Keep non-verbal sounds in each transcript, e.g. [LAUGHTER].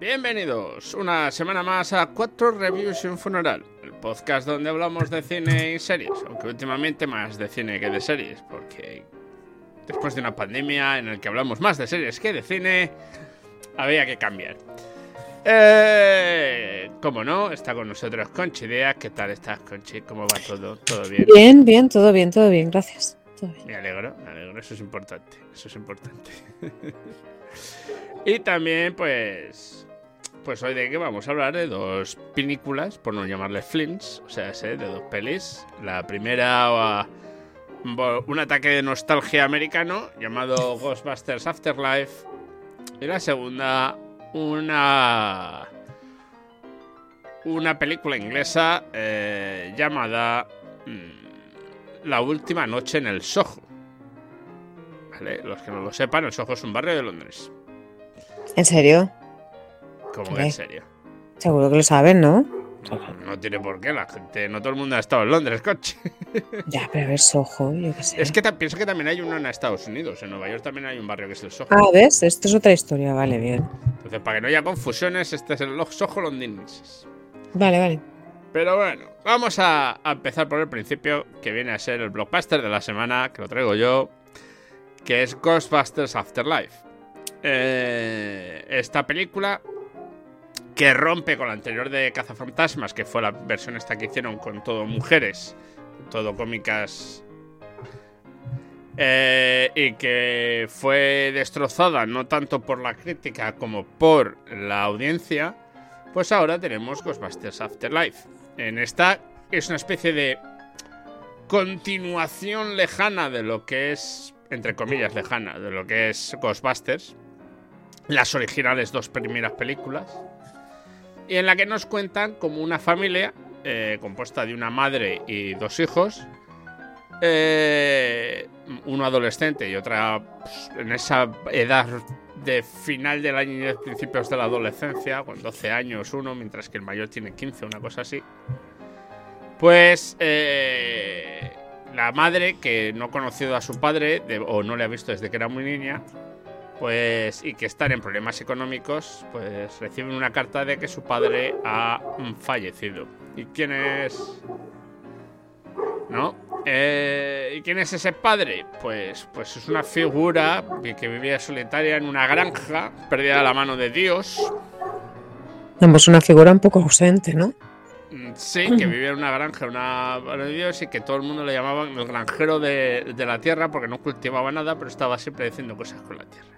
Bienvenidos una semana más a Cuatro Reviews y un Funeral, el podcast donde hablamos de cine y series, aunque últimamente más de cine que de series, porque después de una pandemia en la que hablamos más de series que de cine, había que cambiar. Eh, como no, está con nosotros Conchi Idea. ¿Qué tal estás, Conchi? ¿Cómo va todo? ¿Todo bien? Bien, bien, todo bien, todo bien, gracias. Todo bien. Me alegro, me alegro, eso es importante, eso es importante. [LAUGHS] y también, pues, pues hoy de qué vamos a hablar de dos películas, por no llamarles films, o sea, sé, de dos pelis. La primera, uh, un ataque de nostalgia americano llamado [LAUGHS] Ghostbusters Afterlife. Y la segunda, una una película inglesa eh, llamada mm, La última noche en el Soho. ¿Vale? Los que no lo sepan, el Soho es un barrio de Londres. ¿En serio? Como que en serio. Seguro que lo saben, ¿no? No tiene por qué, la gente, no todo el mundo ha estado en Londres, coche. [LAUGHS] Ya, pero a ver, Soho, yo qué sé. Es que pienso que también hay uno en Estados Unidos, en Nueva York también hay un barrio que es el Soho. Ah, ¿ves? Esto es otra historia, vale, bien. Entonces, para que no haya confusiones, este es el Soho londinenses. Vale, vale. Pero bueno, vamos a, a empezar por el principio, que viene a ser el blockbuster de la semana, que lo traigo yo, que es Ghostbusters Afterlife. Eh, esta película que rompe con la anterior de Cazafantasmas, que fue la versión esta que hicieron con todo mujeres, todo cómicas, eh, y que fue destrozada no tanto por la crítica como por la audiencia, pues ahora tenemos Ghostbusters Afterlife. En esta es una especie de continuación lejana de lo que es, entre comillas, lejana, de lo que es Ghostbusters. Las originales dos primeras películas. Y en la que nos cuentan como una familia eh, compuesta de una madre y dos hijos. eh, uno adolescente y otra pues, en esa edad de final de la niñez, principios de la adolescencia, con 12 años uno, mientras que el mayor tiene 15, una cosa así. Pues eh, la madre, que no ha conocido a su padre, o no le ha visto desde que era muy niña, pues y que están en problemas económicos, pues reciben una carta de que su padre ha fallecido. ¿Y quién es? ¿No? Eh, ¿Y quién es ese padre? Pues, pues es una figura que, vivía solitaria en una granja, perdida de la mano de Dios. Ambos una figura un poco ausente, ¿no? Sí, que vivía en una granja, una y que todo el mundo le llamaban el granjero de, la tierra porque no cultivaba nada, pero estaba siempre diciendo cosas con la tierra.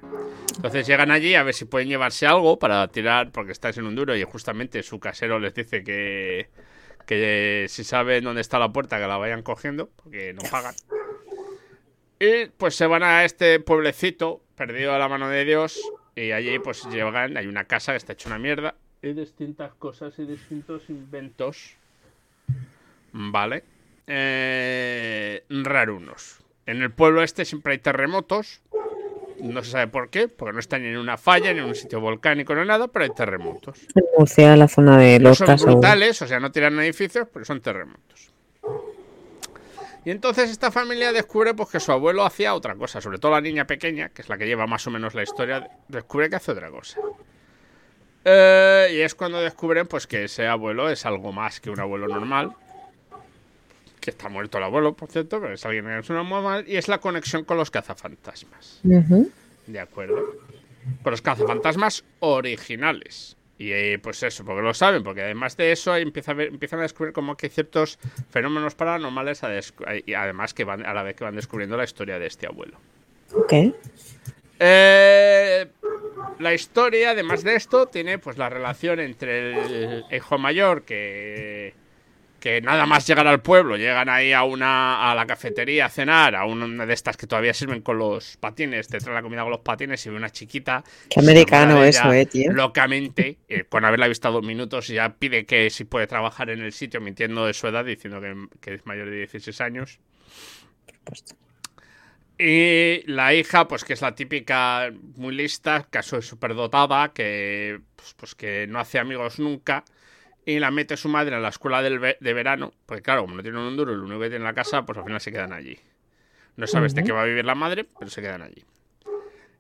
Entonces llegan allí a ver si pueden llevarse algo para tirar, porque estáis en un duro y justamente su casero les dice que, que si saben dónde está la puerta que la vayan cogiendo, porque no pagan. Y pues se van a este pueblecito perdido a la mano de Dios y allí pues llegan, hay una casa que está hecha una mierda y distintas cosas y distintos inventos. Vale. Eh, rarunos. En el pueblo este siempre hay terremotos. No se sabe por qué, porque no están ni en una falla, ni en un sitio volcánico, ni nada, pero hay terremotos. En Murcia, la zona de No los son casos. brutales, o sea, no tiran edificios, pero son terremotos. Y entonces esta familia descubre pues, que su abuelo hacía otra cosa, sobre todo la niña pequeña, que es la que lleva más o menos la historia, descubre que hace otra cosa. Eh, y es cuando descubren pues, que ese abuelo es algo más que un abuelo normal. Que está muerto el abuelo, por cierto, pero es alguien que es un normal. Y es la conexión con los cazafantasmas. ¿De acuerdo? Con los cazafantasmas originales. Y eh, pues eso, porque lo saben, porque además de eso ahí empieza a ver- empiezan a descubrir como que hay ciertos fenómenos paranormales, a y además que van a la vez que van descubriendo la historia de este abuelo. Ok. Eh, la historia, además de esto, tiene pues la relación entre el hijo mayor que que nada más llegar al pueblo, llegan ahí a una a la cafetería a cenar, a una de estas que todavía sirven con los patines, te traen la comida con los patines y ve una chiquita. Qué americano eso, eh, tío. Locamente, eh, con haberla visto dos minutos, ya pide que si puede trabajar en el sitio, mintiendo de su edad, diciendo que, que es mayor de 16 años. Y la hija, pues que es la típica muy lista, caso superdotada, que pues, pues, que no hace amigos nunca y la mete su madre en la escuela de verano, porque claro, como no tienen un duro y lo único que tienen en la casa, pues al final se quedan allí. No sabes de qué va a vivir la madre, pero se quedan allí.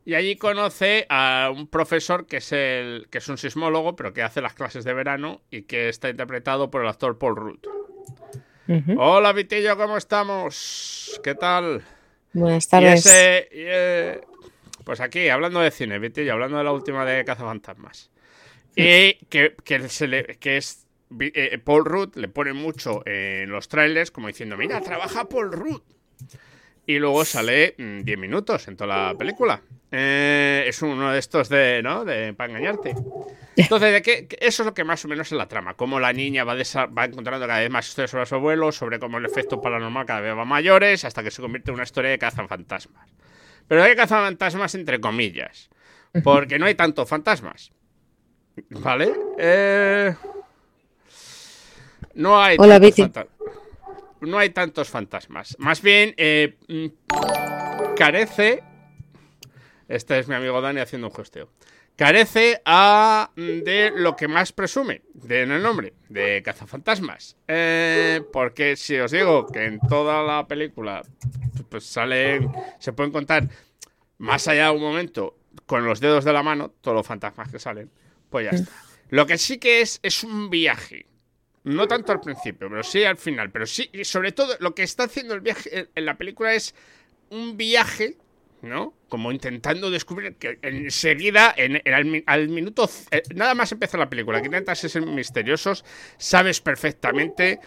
Y allí conoce a un profesor que es el que es un sismólogo, pero que hace las clases de verano y que está interpretado por el actor Paul Rudd. Hola, Vitillo, ¿cómo estamos? ¿Qué tal? Buenas tardes. Eh, pues aquí, hablando de cine, Vitillo, hablando de la última de Cazafantasmas. Y que, que, es eh, Paul Rudd le pone mucho en los trailers como diciendo, mira, trabaja Paul Rudd. Y luego sale 10 mm, minutos en toda la película. Eh, es uno de estos de, ¿no? De, para engañarte. Entonces, ¿de qué? eso es lo que más o menos es la trama. Cómo la niña va, va encontrando cada vez más historias sobre su abuelo, sobre cómo el efecto paranormal cada vez va mayores, hasta que se convierte en una historia de cazan fantasmas. Pero hay cazan fantasmas entre comillas. Porque no hay tantos fantasmas. ¿Vale? Eh, no hay tantos no hay tantos fantasmas. Más bien, eh, mm, carece. Este es mi amigo Dani haciendo un gesteo. Carece a, de lo que más presume de, en el nombre, de cazafantasmas. Eh, porque si os digo que en toda la película pues salen, se pueden contar más allá de un momento con los dedos de la mano todos los fantasmas que salen. Pues ya está. Lo que sí que es, es un viaje. No tanto al principio, pero sí al final. Pero sí, y sobre todo, lo que está haciendo el viaje en la película es un viaje, ¿no? Como intentando descubrir que enseguida, en, al, minuto. Eh, nada más empieza la película, que intentas ser misteriosos, sabes perfectamente.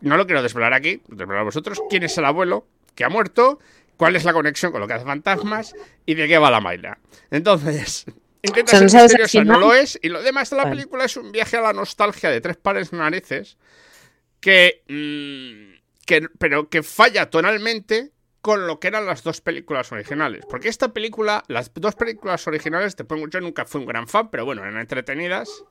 No lo quiero desvelar aquí, desvelar a vosotros. ¿Quién es el abuelo que ha muerto? ¿Cuál es la conexión con lo que hace fantasmas? ¿Y de qué va la maila? Entonces, [LAUGHS] Intenta ser misteriosa, no lo es. Y lo demás de la película es un viaje a la nostalgia de tres pares de narices que, mm, que, pero que falla tonalmente con lo que eran las dos películas originales. Porque esta película, las dos películas originales, te pongo, yo nunca fui un gran fan, pero bueno, eran entretenidas.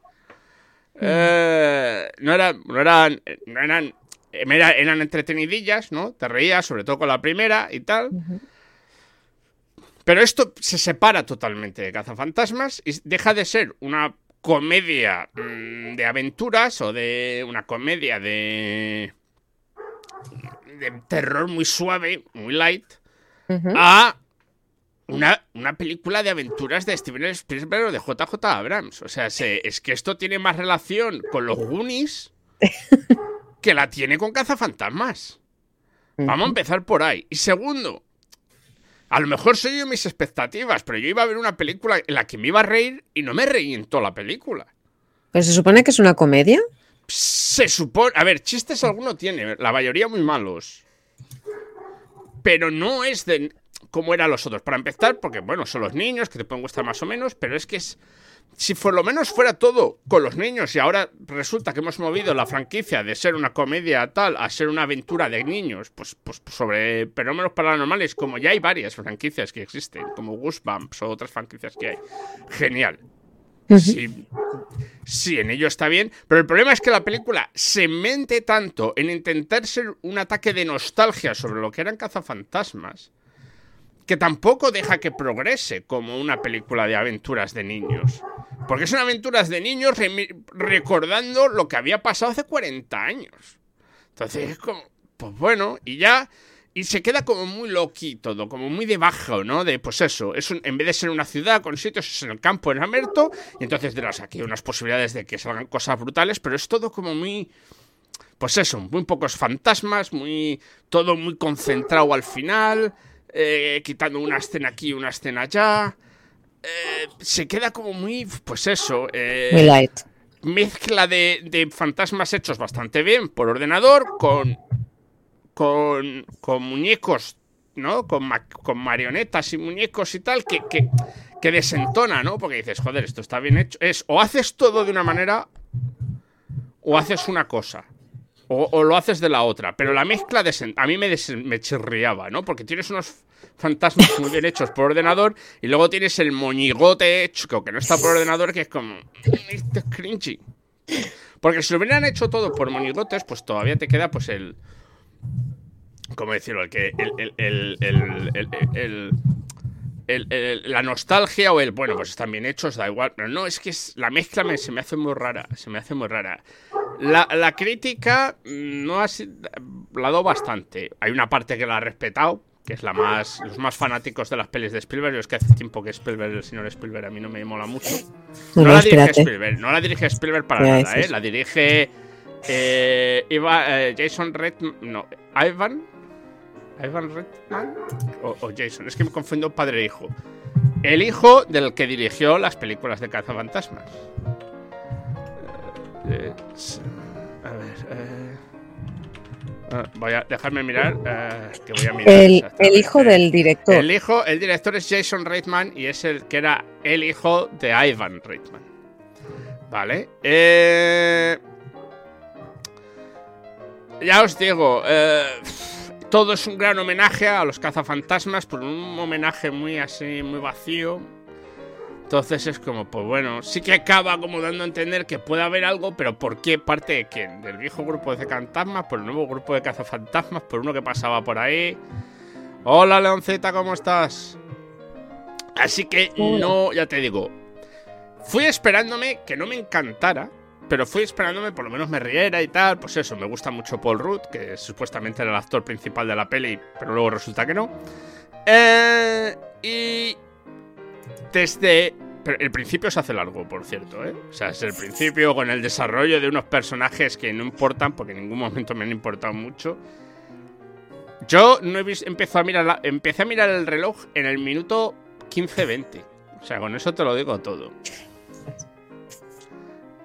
Eh, no, eran, no eran, no eran, eran entretenidillas, ¿no? Te reías, sobre todo con la primera y tal. Pero esto se separa totalmente de Cazafantasmas y deja de ser una comedia mm, de aventuras o de una comedia de de terror muy suave, muy light, a una, una, película de aventuras de Steven Spielberg o de JJ Abrams. O sea, es que esto tiene más relación con los Goonies [LAUGHS] que la tiene con Cazafantasmas. Vamos a empezar por ahí. Y segundo, a lo mejor soy yo mis expectativas, pero yo iba a ver una película en la que me iba a reír y no me reí en toda la película. ¿Pero se supone que es una comedia? Se supone. A ver, chistes alguno tiene, la mayoría muy malos. Pero no es de como eran los otros. Para empezar, porque bueno, son los niños que te pueden gustar más o menos, pero es que es si por lo menos fuera todo con los niños y ahora resulta que hemos movido la franquicia de ser una comedia tal a ser una aventura de niños, pues, pues sobre fenómenos paranormales, como ya hay varias franquicias que existen, como Goosebumps o otras franquicias que hay. Genial. Sí, sí, en ello está bien, pero el problema es que la película se mente tanto en intentar ser un ataque de nostalgia sobre lo que eran cazafantasmas que tampoco deja que progrese como una película de aventuras de niños. Porque son aventuras de niños recordando lo que había pasado hace 40 años. Entonces es como, pues bueno, y ya... Y se queda como muy loqui todo, como muy debajo, ¿no? De, pues eso, es en vez de ser una ciudad con sitios, es en el campo, en Amerto, y entonces las aquí unas posibilidades de que salgan cosas brutales, pero es todo como muy pues eso, muy pocos fantasmas, muy todo muy concentrado al final, eh, quitando una escena aquí, una escena allá. Eh, se queda como muy, pues eso. Eh, muy light. Mezcla de, fantasmas hechos bastante bien por ordenador con, con, con muñecos, ¿no? Con, con, marionetas y muñecos y tal, que, que, que desentona, ¿no? Porque dices, joder, esto está bien hecho. Es o haces todo de una manera o haces una cosa. O, lo haces de la otra. Pero la mezcla a mí me, chirriaba, ¿no? Porque tienes unos fantasmas muy bien hechos por ordenador y luego tienes el moñigote hecho que no está por ordenador que es como... Esto es cringy. Porque si lo hubieran hecho todo por monigotes, pues todavía te queda pues el... ¿Cómo decirlo? El que... El, el, el, el- el- el- la nostalgia o el... Bueno, pues están bien hechos, da igual. Pero no, es que es, la mezcla me- se me hace muy rara. Se me hace muy rara. La, la crítica mm, no ha sido... La bastante. Hay una parte que la ha respetado, que es la más... Los más fanáticos de las pelis de Spielberg. Yo es que hace tiempo que Spielberg, el señor Spielberg, a mí no me mola mucho. No, Bueno, la dirige. Spielberg, no la dirige Spielberg para nada, ¿eh? La dirige eh, Iva- eh, Jason Redman, no, Ivan, Ivan Redman o, o Jason, es que me confundo padre e hijo. El hijo del que dirigió las películas de cazafantasmas. Eh, s- a ver, eh, ah, voy a dejarme mirar, eh, que voy a mirar. El, hijo del director. El hijo, el director es Jason Reitman y es el que era el hijo de Ivan Reitman. Vale. Eh, ya os digo, eh, todo es un gran homenaje a los cazafantasmas, por un homenaje muy así, muy vacío. Entonces es como, pues bueno, sí que acaba como dando a entender que puede haber algo, pero ¿por qué parte de quién? ¿Del viejo grupo de fantasmas? ¿Por el nuevo grupo de cazafantasmas? ¿Por uno que pasaba por ahí? Hola Leoncita, ¿cómo estás? Así que no, ya te digo, fui esperándome que no me encantara, pero fui esperándome por lo menos me riera y tal. Pues eso, me gusta mucho Paul Rudd, que supuestamente era el actor principal de la peli, pero luego resulta que no. Eh, y desde el principio se hace largo, por cierto, ¿eh? O sea, es el principio con el desarrollo de unos personajes que no importan, porque en ningún momento me han importado mucho. Yo no he visto, a mirar la- empecé a mirar el reloj en el minuto 15-20. O sea, con eso te lo digo todo.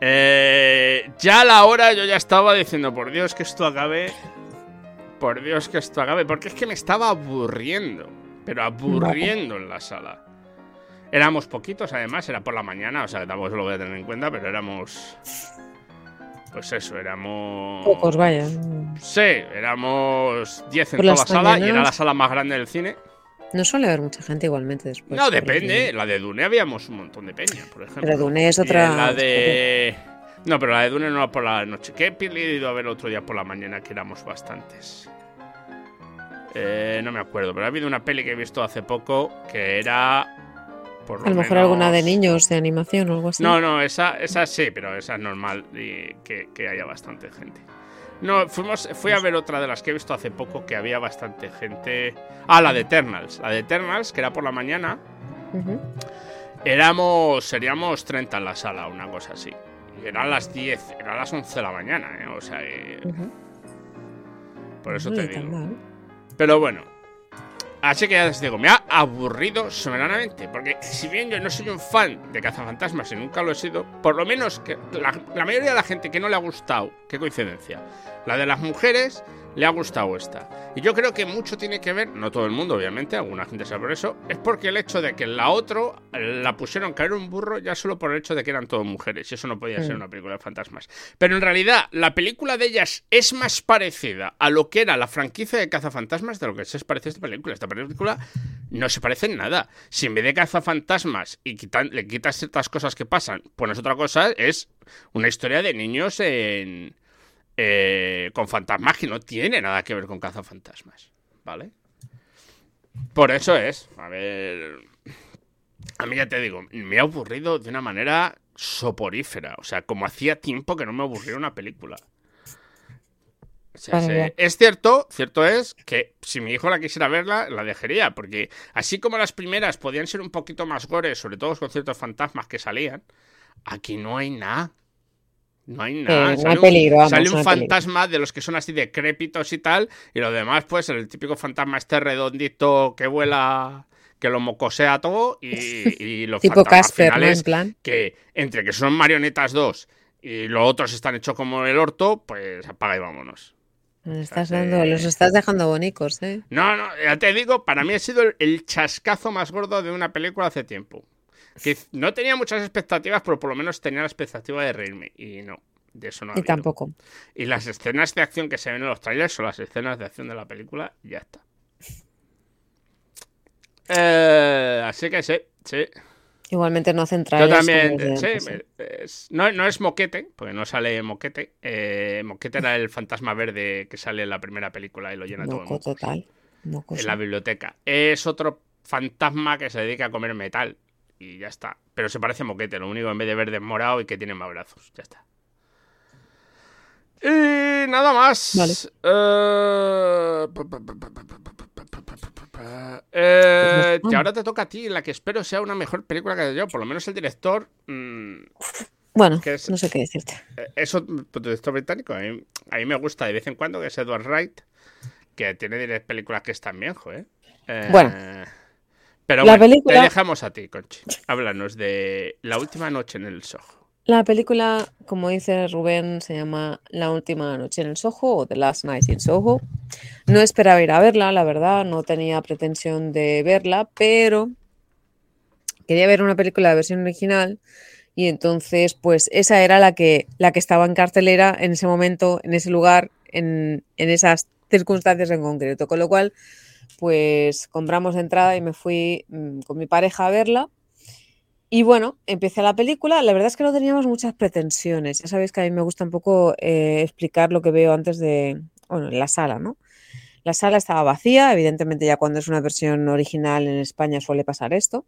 Eh, ya a la hora yo ya estaba diciendo, por Dios que esto acabe. Por Dios que esto acabe. Porque es que me estaba aburriendo. Pero aburriendo en la sala. Éramos poquitos, además, era por la mañana, o sea, que tampoco se lo voy a tener en cuenta, pero éramos. Pues eso, éramos. Pocos, vaya. Sí, éramos 10 en Por toda la sala y era la sala más grande del cine. No suele haber mucha gente igualmente después. no, depende. La de Dune habíamos un montón de peña, por ejemplo. Pero Dune es otra. la de. No, pero la de Dune no era por la noche. ¿Qué peli he ido a ver otro día por la mañana que éramos bastantes? Eh, no me acuerdo, pero ha habido una peli que he visto hace poco que era. Por lo, A lo mejor menos- alguna de niños de animación o algo así. No, no, esa, esa sí, pero esa es normal y que, que haya bastante gente. No, fuimos, fui a ver otra de las que he visto hace poco que había bastante gente. Ah, la de Eternals. La de Eternals, que era por la mañana. Éramos, seríamos 30 en la sala, una cosa así. Y eran las 10, eran las 11 de la mañana, ¿eh? O sea, eh, por eso No te digo. mal. Pero bueno. Así que ya les digo, me ha aburrido soberanamente. Porque si bien yo no soy un fan de cazafantasmas y nunca lo he sido, por lo menos que la, la mayoría de la gente que no le ha gustado, qué coincidencia, la de las mujeres le ha gustado esta. Y yo creo que mucho tiene que ver, no todo el mundo obviamente, alguna gente sabe por eso, es porque el hecho de que la otro la pusieron caer un burro ya solo por el hecho de que eran todas mujeres. Y eso no podía ser Mm. una película de fantasmas. Pero en realidad, la película de ellas es más parecida a lo que era la franquicia de cazafantasmas de lo que se parece a esta película. Esta película no se parece en nada. Si en vez de cazafantasmas y quitan- le quitas ciertas cosas que pasan, pones otra cosa, es una historia de niños eh, con fantasmas que no tiene nada que ver con cazafantasmas. ¿Vale? Por eso es. A ver. A mí ya te digo, me ha aburrido de una manera soporífera. O sea, como hacía tiempo que no me aburría una película. Es cierto, cierto es que si mi hijo la quisiera verla, la dejaría, porque así como las primeras podían ser un poquito más gores, sobre todo con ciertos fantasmas que salían, aquí no hay nada. No hay nada. no hay Sale un- peligro, vamos, sale no un peligro. fantasma de los que son así decrépitos y tal, y lo demás, pues el típico fantasma este redondito que vuela, que lo mocosea todo, y, [LAUGHS] y los Tipo fantasmas Casper, ¿no? En plan. que entre que son marionetas dos y los otros están hechos como el orto, pues apaga y vámonos. Estás dando, los estás dejando bonicos, ¿eh? No, no, ya te digo, para mí ha sido el, chascazo más gordo de una película hace tiempo. Que no tenía muchas expectativas, pero por lo menos tenía la expectativa de reírme. Y no, De eso no ha Y habido. tampoco. Y las escenas de acción que se ven en los trailers son las escenas de acción de la película y ya está. Eh, así que sí, sí. Igualmente no hacen Yo también, de sí, ¿eh? es- no, no es Moquete, porque no sale Moquete. Eh, Moquete era el fantasma verde que sale en la primera película y lo llena todo el total. En sí. la biblioteca. Es otro fantasma que se dedica a comer metal y ya está. Pero se parece a Moquete, lo único en vez de verde es morado y que tiene más brazos. Ya está. Y nada más. Vale. Eh, y eh, ahora te toca a ti, la que espero sea una mejor película que yo. Por lo menos el director. Mm, bueno, que es, no sé qué decirte. Eh, eso, pues, director británico, a mí, a mí, me gusta de vez en cuando, que es Edward Wright, que tiene películas que están bien, joder. Eh, bueno. Pero bueno, te dejamos a ti, Conchi. Háblanos de La última noche en el Soho. La película, como dice Rubén, se llama La última noche en el Soho o The Last Night in Soho. No esperaba ir a verla, la verdad, no tenía pretensión de verla, pero quería ver una película de versión original y entonces pues esa era la que, la que estaba en cartelera en ese momento, en ese lugar, en, en esas circunstancias en concreto. Con lo cual, pues compramos entrada y me fui mm, con mi pareja a verla. Y bueno, empecé la película. La verdad es que no teníamos muchas pretensiones. Ya sabéis que a mí me gusta un poco eh, explicar lo que veo antes de, bueno, en la sala, ¿no? La sala estaba vacía, evidentemente ya cuando es una versión original en España suele pasar esto.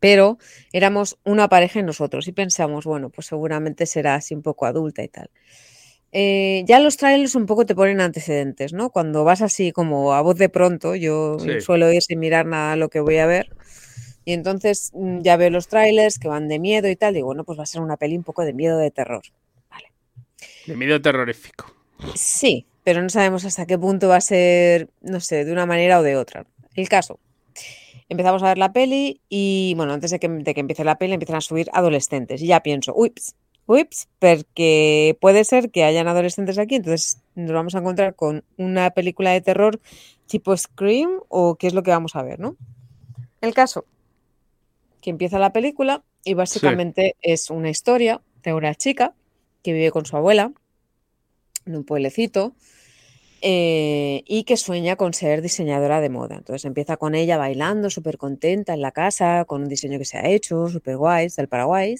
Pero éramos una pareja y nosotros y pensamos, bueno, pues seguramente será así un poco adulta y tal. Eh, ya los trailers un poco te ponen antecedentes, ¿no? Cuando vas así como a voz de pronto, yo Sí. suelo ir sin mirar nada lo que voy a ver. Y entonces mm, ya veo los trailers que van de miedo y tal. Digo, bueno, pues va a ser una peli un poco de miedo, de terror. De miedo terrorífico. Sí, pero no sabemos hasta qué punto va a ser, no sé, de una manera o de otra. El caso. Empezamos a ver la peli y, bueno, antes de que, de que empiece la peli empiezan a subir adolescentes. Y ya pienso, ups, ups, porque puede ser que hayan adolescentes aquí, entonces nos vamos a encontrar con una película de terror tipo Scream o qué es lo que vamos a ver, ¿no? El caso, que empieza la película y básicamente es una historia de una chica que vive con su abuela en un pueblecito eh, y que sueña con ser diseñadora de moda. Entonces empieza con ella bailando, súper contenta en la casa, con un diseño que se ha hecho, súper guay, del Paraguay.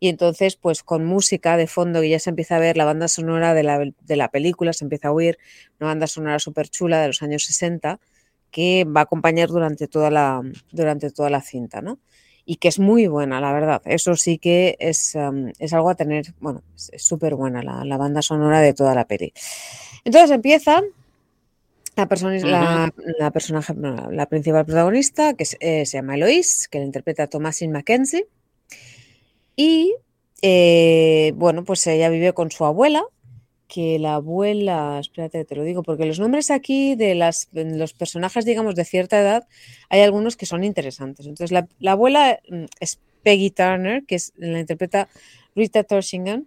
Y entonces, pues con música de fondo, y ya se empieza a ver la banda sonora de la, de la película, se empieza a oír una banda sonora súper chula de los años 60 que va a acompañar durante toda la, durante toda la cinta, ¿no? Y que es muy buena, la verdad. Eso sí que es, um, es algo a tener, bueno, es súper buena la, la, banda sonora de toda la peli. Entonces empieza la, persona, uh -huh. la, la, personaje, no, la principal protagonista, que es, eh, se llama Eloise, que la interpreta Thomasin Mackenzie. Y eh, bueno, pues ella vive con su abuela, que la abuela, espérate que te lo digo, porque los nombres aquí de las, los personajes, digamos, de cierta edad, hay algunos que son interesantes. Entonces, la, la abuela mm, es Peggy Turner, que es, la interpreta Rita Torshingham.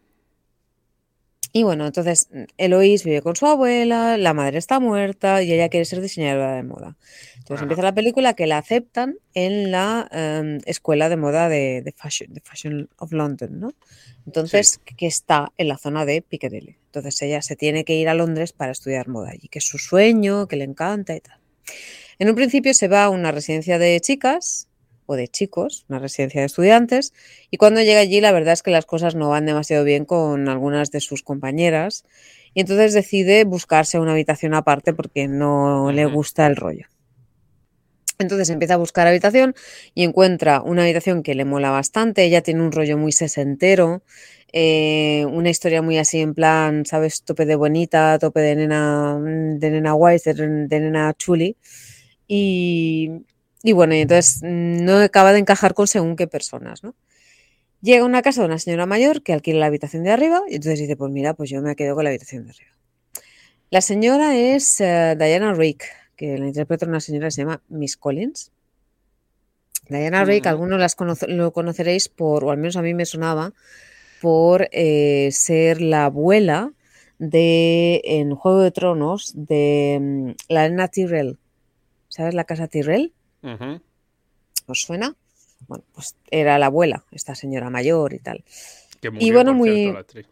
Y bueno, entonces Eloise vive con su abuela, la madre está muerta y ella quiere ser diseñadora de moda. Entonces empieza la película que la aceptan en la um, escuela de moda de, de, fashion, de, Fashion, of London, ¿no? Entonces, sí. que está en la zona de Piccadilly. Entonces ella se tiene que ir a Londres para estudiar moda allí, que es su sueño, que le encanta y tal. En un principio se va a una residencia de chicas o de chicos, una residencia de estudiantes, y cuando llega allí la verdad es que las cosas no van demasiado bien con algunas de sus compañeras, y entonces decide buscarse una habitación aparte porque no le gusta el rollo. Entonces empieza a buscar habitación y encuentra una habitación que le mola bastante. Ella tiene un rollo muy sesentero, eh, una historia muy así en plan, ¿sabes? Tope de bonita, tope de nena, de nena guay, de, de nena chuli. Y, y bueno, entonces no acaba de encajar con según qué personas, ¿no? Llega a una casa de una señora mayor que alquila la habitación de arriba y entonces dice, pues mira, pues yo me quedo con la habitación de arriba. La señora es uh, Diana Rick, que la interpreta una señora que se llama Miss Collins. Diana Rick, mm. algunos las conoce, lo conoceréis por, o al menos a mí me sonaba, por eh, ser la abuela de, en Juego de Tronos, de um, la nena Tyrell. ¿Sabes la casa Tyrell? Uh -huh. ¿Os suena? Bueno, pues era la abuela, esta señora mayor y tal. Que murió, bueno, por muy- cierto, la actriz.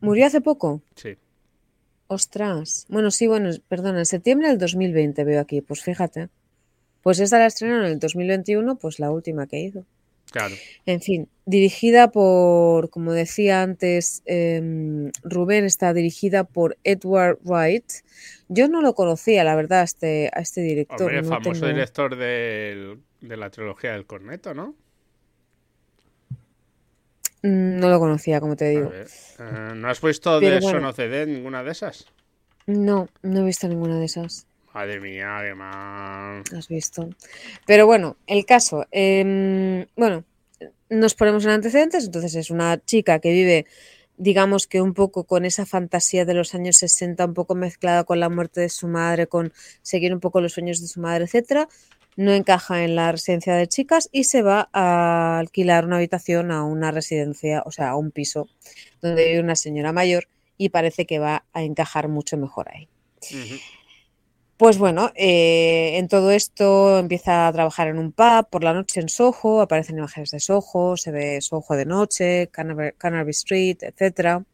¿Murió hace poco? Sí. Ostras. Bueno, sí, bueno, perdón, en septiembre del 2020 veo aquí, pues fíjate. Pues esta la estrenaron en el 2021, pues la última que hizo. Claro. En fin, dirigida por, como decía antes, em, Rubén está dirigida por Edward Wright. Yo no lo conocía, la verdad, a este, a este director. Hombre, no famoso tengo- director del- de la trilogía del corneto, ¿no? Mm, No lo conocía, como te digo. eh, ¿No has visto Pero de bueno. Son of the Dead ninguna de esas? No, no he visto ninguna de esas. Madre mía, mal. Has visto. Pero bueno, el caso. em, bueno, nos ponemos en antecedentes. Entonces es una chica que vive, digamos que un poco con esa fantasía de los años 60, un poco mezclada con la muerte de su madre, con seguir un poco los sueños de su madre, etcétera. No encaja en la residencia de chicas y se va a alquilar una habitación a una residencia, o sea, a un piso donde vive una señora mayor y parece que va a encajar mucho mejor ahí. Pues bueno, eh, en todo esto empieza a trabajar en un pub por la noche en Soho, aparecen imágenes de Soho, se ve Soho de noche, Canterbury Street, etcétera.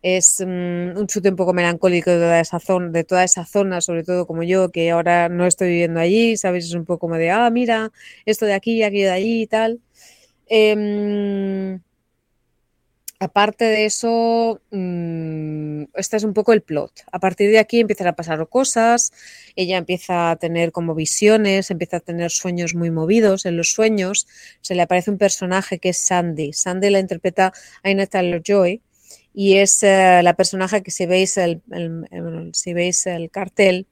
Es mm, un chute un poco melancólico de toda esa zona, sobre todo como yo, que ahora no estoy viviendo allí, ¿sabes? Es un poco como de, ah, mira, esto de aquí, aquello de allí y tal. Em, Aparte de eso, mm, este es un poco el plot. A partir de aquí empiezan a pasar cosas, ella empieza a tener como visiones, empieza a tener sueños muy movidos. En los sueños se le aparece un personaje que es Sandy. Sandy la interpreta Aina Taylor-Joy y es eh, la personaje que si veis el, el- el- si veis el cartel,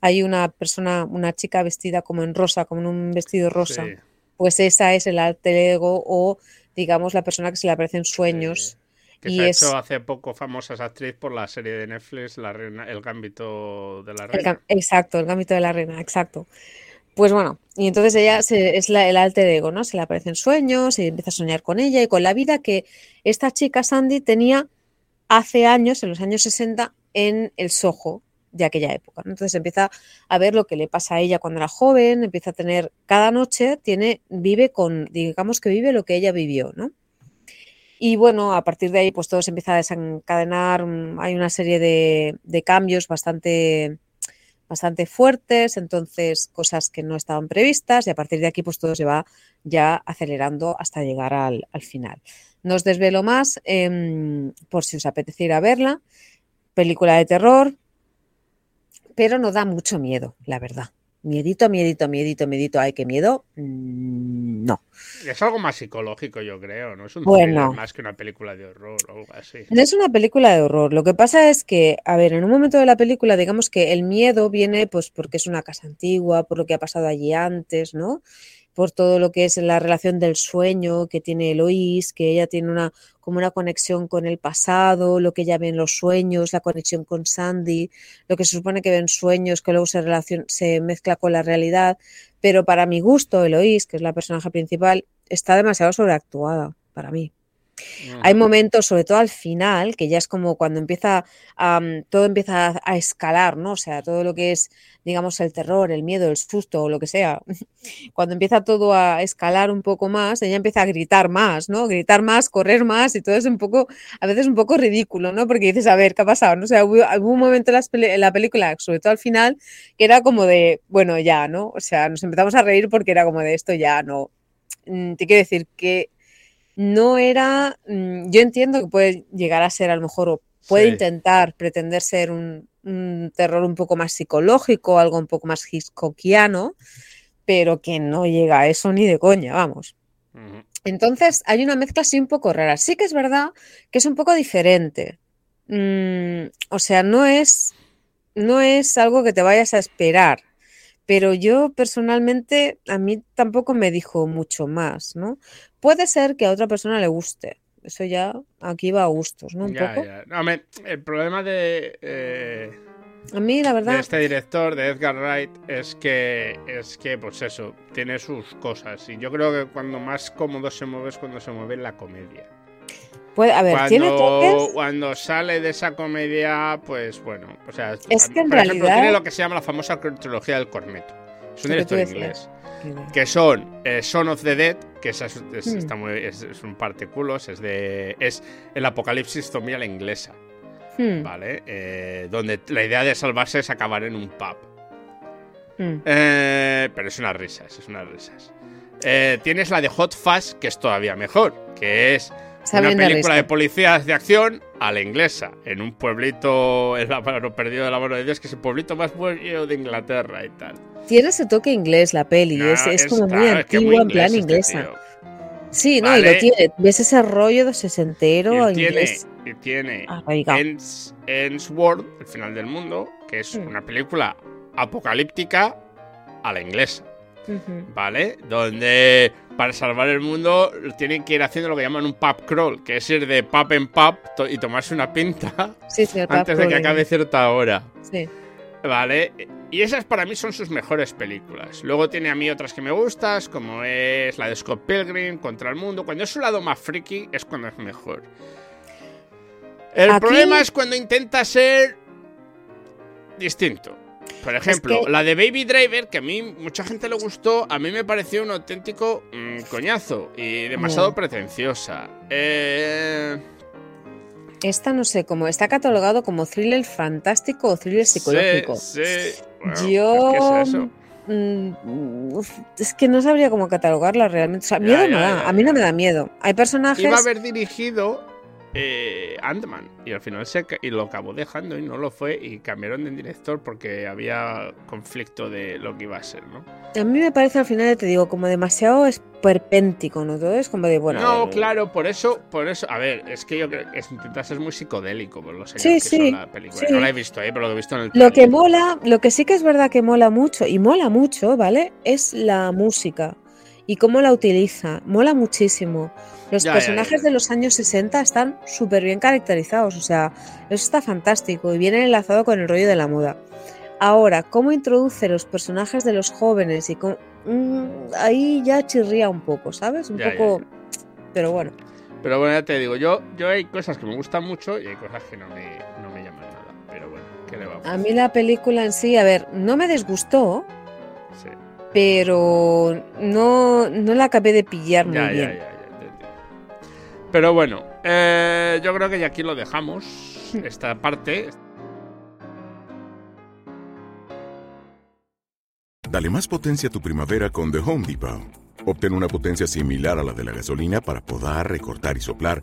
hay una persona, una chica vestida como en rosa, como en un vestido rosa. Sí, Pues esa es el alter ego o digamos la persona que se le aparece en sueños. sí. Que y se ha hecho hace poco famosa esa actriz por la serie de Netflix, la reina, El Gambito de la Reina. exacto, el gambito de la reina, exacto. Pues bueno, y entonces ella se- es la- el alter ego, ¿no? Se le aparecen sueños y empieza a soñar con ella y con la vida que esta chica Sandy tenía hace años, en los años 60, en el Soho de aquella época. Entonces empieza a ver lo que le pasa a ella cuando era joven, empieza a tener, cada noche tiene, vive con, digamos que vive lo que ella vivió, ¿no? Y bueno, a partir de ahí, pues todo se empieza a desencadenar. mm, Hay una serie de, cambios bastante, bastante fuertes, entonces cosas que no estaban previstas, y a partir de aquí, pues todo se va ya acelerando hasta llegar al, al final. No os desvelo más, em, por si os apetece ir a verla. Película de terror, pero no da mucho miedo, la verdad. Miedito, miedito, miedito, miedito. Ay, qué miedo. Mm, No. Es algo más psicológico, yo creo, ¿no? Es un Bueno. más que una película de horror o algo así. No es una película de horror. Lo que pasa es que, a ver, en un momento de la película, digamos que el miedo viene pues porque es una casa antigua, por lo que ha pasado allí antes, ¿no? Por todo lo que es la relación del sueño que tiene Eloís, que ella tiene una como una conexión con el pasado, lo que ella ve en los sueños, la conexión con Sandy, lo que se supone que ve en sueños, que luego se relaciona, se mezcla con la realidad. Pero para mi gusto, Eloís, que es la personaje principal, está demasiado sobreactuada para mí. Hay momentos, sobre todo al final, que ya es como cuando empieza, todo empieza a, a escalar, ¿no? O sea, todo lo que es, digamos, el terror, el miedo, el susto o lo que sea. [LAUGHS] Cuando empieza todo a escalar un poco más, ella empieza a gritar más, ¿no? Gritar más, correr más y todo es un poco, a veces un poco ridículo, ¿no? Porque dices, a ver, ¿qué ha pasado? ¿no? O sea, hubo, hubo un momento en, peli- en la película, sobre todo al final, que era como de, bueno, ya, ¿no? O sea, nos empezamos a reír porque era como de esto ya, no. Mm, Te quiero decir que no era, mm, yo entiendo que puede llegar a ser a lo mejor, o puede Sí. intentar pretender ser un, un terror un poco más psicológico, algo un poco más hitchcockiano, pero que no llega a eso ni de coña, vamos. Entonces hay una mezcla así un poco rara. Sí que es verdad que es un poco diferente. Mm, o sea, no es, no es algo que te vayas a esperar. Pero yo personalmente, a mí tampoco me dijo mucho más, ¿no? Puede ser que a otra persona le guste. Eso ya aquí va a gustos, ¿no? Un Ya, poco. ya. No, el problema de, eh, A mí, la de verdad, este director, de Edgar Wright, es que, es que, pues eso, tiene sus cosas. Y yo creo que cuando más cómodo se mueve es cuando se mueve en la comedia. puede, a ver, tiene Cuando, toques. cuando sale de esa comedia, pues bueno, o sea, Es que en por ejemplo, tiene lo que se llama la famosa trilogía del corneto. Es un director inglés. Que son eh, Son of the Dead, que es, es- Mm. está muy- es- es un particulos, es de. es el apocalipsis zombie a la inglesa, Hmm, ¿vale? Eh, donde la idea de salvarse es acabar en un pub. hmm. Eh, pero es unas risas, es unas risas. Tienes la de Hot Fuzz, que es todavía mejor, que es Está una película de policías de acción a la inglesa, en un pueblito, en la mano perdido de la mano de Dios, que es el pueblito más bueno de Inglaterra y tal. Tiene ese toque inglés la peli, No, es, es como muy antigua, en plan este inglesa. tío. Sí, no, y lo tiene. Ves ese rollo de sesentero Y tiene, inglés y tiene arraigado. Ends, Ends World, el final del mundo, que es Mm. una película apocalíptica a la inglesa. ¿vale? Donde para salvar el mundo tienen que ir haciendo lo que llaman un pub crawl, que es ir de pub en pub to- y tomarse una pinta [LAUGHS] Sí, sí, el antes de que acabe cierta hora, Sí. ¿vale? Y esas para mí son sus mejores películas. Luego tiene a mí otras que me gustas, como es la de Scott Pilgrim, Contra el Mundo. Cuando es su lado más friki es cuando es mejor. El Aquí- problema es cuando intenta ser distinto. Por ejemplo, que- la de Baby Driver, que a mí mucha gente le gustó, a mí me pareció un auténtico mm, coñazo y demasiado pretenciosa. Eh, Esta no sé, como está catalogado como thriller fantástico o thriller psicológico. Sí, sí. Bueno, Yo. mm, uf, es que no sabría cómo catalogarla realmente. O sea, miedo Ya, no ya, da. a mí no me da miedo. Hay personajes. Iba a haber dirigido eh, Ant-Man y al final se y lo acabó dejando y no lo fue y cambiaron de director porque había conflicto de lo que iba a ser, ¿no? A mí me parece al final, te digo, como demasiado esperpéntico, ¿no? Todo es como de, bueno. no, eh, claro, por eso, por eso, a ver, es que yo creo que intenta ser muy psicodélico por los años Sí, que sí, son la película. sí. No la he visto ahí, pero lo que he visto en el Lo que mola, lo que sí que es verdad que mola mucho, y mola mucho, ¿vale? Es la música y cómo la utiliza. Mola muchísimo. Los Ya, personajes ya. de los años 60 están súper bien caracterizados, o sea, eso está fantástico y viene enlazado con el rollo de la moda. Ahora, cómo introduce los personajes de los jóvenes y cómo- mm, ahí ya chirría un poco, ¿sabes? Un poco... Pero bueno, Pero bueno, ya te digo, yo, yo hay cosas que me gustan mucho y hay cosas que no me, no me llaman nada. Pero bueno, ¿qué le vamos a mí la película en sí, a ver, no me disgustó? Sí. pero no, no la acabé de pillar muy Ya, ya, bien. ya. Pero bueno, eh, yo creo que ya aquí lo dejamos. Esta parte. Dale más potencia a tu primavera con The Home Depot. Obtén una potencia similar a la de la gasolina para podar, recortar y soplar